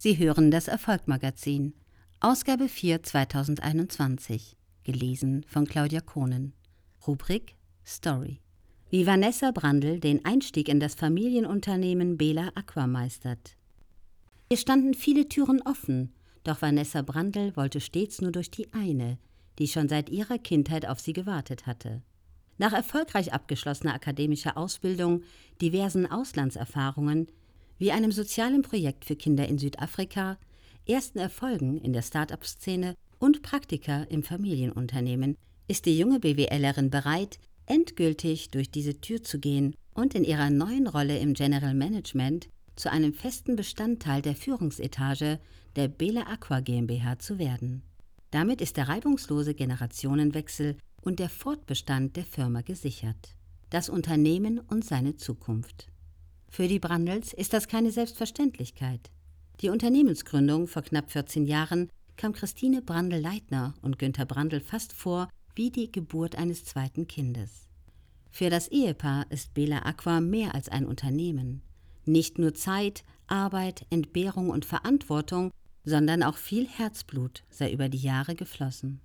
Sie hören das Erfolgmagazin, Ausgabe 4 2021, gelesen von Claudia Kohnen. Rubrik Story. Wie Vanessa Brandl den Einstieg in das Familienunternehmen Bela Aqua meistert. Hier standen viele Türen offen, doch Vanessa Brandl wollte stets nur durch die eine, die schon seit ihrer Kindheit auf sie gewartet hatte. Nach erfolgreich abgeschlossener akademischer Ausbildung, diversen Auslandserfahrungen, wie einem sozialen Projekt für Kinder in Südafrika, ersten Erfolgen in der Start-up-Szene und Praktika im Familienunternehmen ist die junge BWLerin bereit, endgültig durch diese Tür zu gehen und in ihrer neuen Rolle im General Management zu einem festen Bestandteil der Führungsetage der Bela Aqua GmbH zu werden. Damit ist der reibungslose Generationenwechsel und der Fortbestand der Firma gesichert. Das Unternehmen und seine Zukunft. Für die Brandels ist das keine Selbstverständlichkeit. Die Unternehmensgründung vor knapp 14 Jahren kam Christine Brandl-Leitner und Günter Brandl fast vor wie die Geburt eines zweiten Kindes. Für das Ehepaar ist Bela Aqua mehr als ein Unternehmen. Nicht nur Zeit, Arbeit, Entbehrung und Verantwortung, sondern auch viel Herzblut sei über die Jahre geflossen.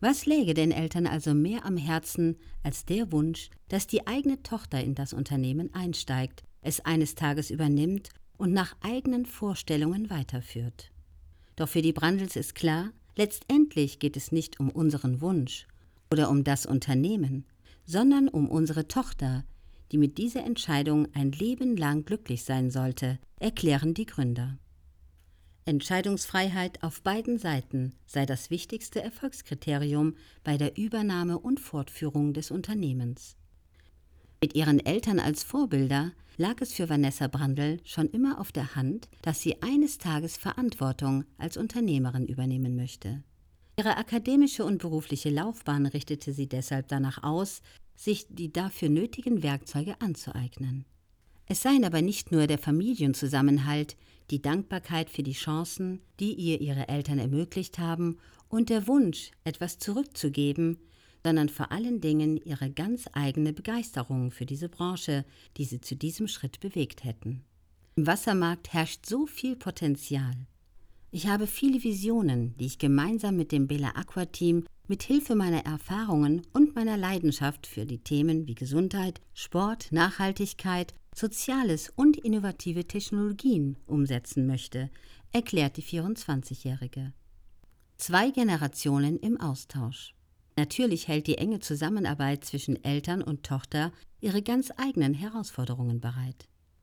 Was läge den Eltern also mehr am Herzen als der Wunsch, dass die eigene Tochter in das Unternehmen einsteigt es eines Tages übernimmt und nach eigenen Vorstellungen weiterführt. Doch für die Brandels ist klar, letztendlich geht es nicht um unseren Wunsch oder um das Unternehmen, sondern um unsere Tochter, die mit dieser Entscheidung ein Leben lang glücklich sein sollte, erklären die Gründer. Entscheidungsfreiheit auf beiden Seiten sei das wichtigste Erfolgskriterium bei der Übernahme und Fortführung des Unternehmens. Mit ihren Eltern als Vorbilder lag es für Vanessa Brandl schon immer auf der Hand, dass sie eines Tages Verantwortung als Unternehmerin übernehmen möchte. Ihre akademische und berufliche Laufbahn richtete sie deshalb danach aus, sich die dafür nötigen Werkzeuge anzueignen. Es seien aber nicht nur der Familienzusammenhalt, die Dankbarkeit für die Chancen, die ihr ihre Eltern ermöglicht haben, und der Wunsch, etwas zurückzugeben, sondern vor allen Dingen ihre ganz eigene Begeisterung für diese Branche, die sie zu diesem Schritt bewegt hätten. Im Wassermarkt herrscht so viel Potenzial. Ich habe viele Visionen, die ich gemeinsam mit dem Bella Aqua Team mit Hilfe meiner Erfahrungen und meiner Leidenschaft für die Themen wie Gesundheit, Sport, Nachhaltigkeit, Soziales und innovative Technologien umsetzen möchte, erklärt die 24-Jährige. Zwei Generationen im Austausch. Natürlich hält die enge Zusammenarbeit zwischen Eltern und Tochter ihre ganz eigenen Herausforderungen bereit.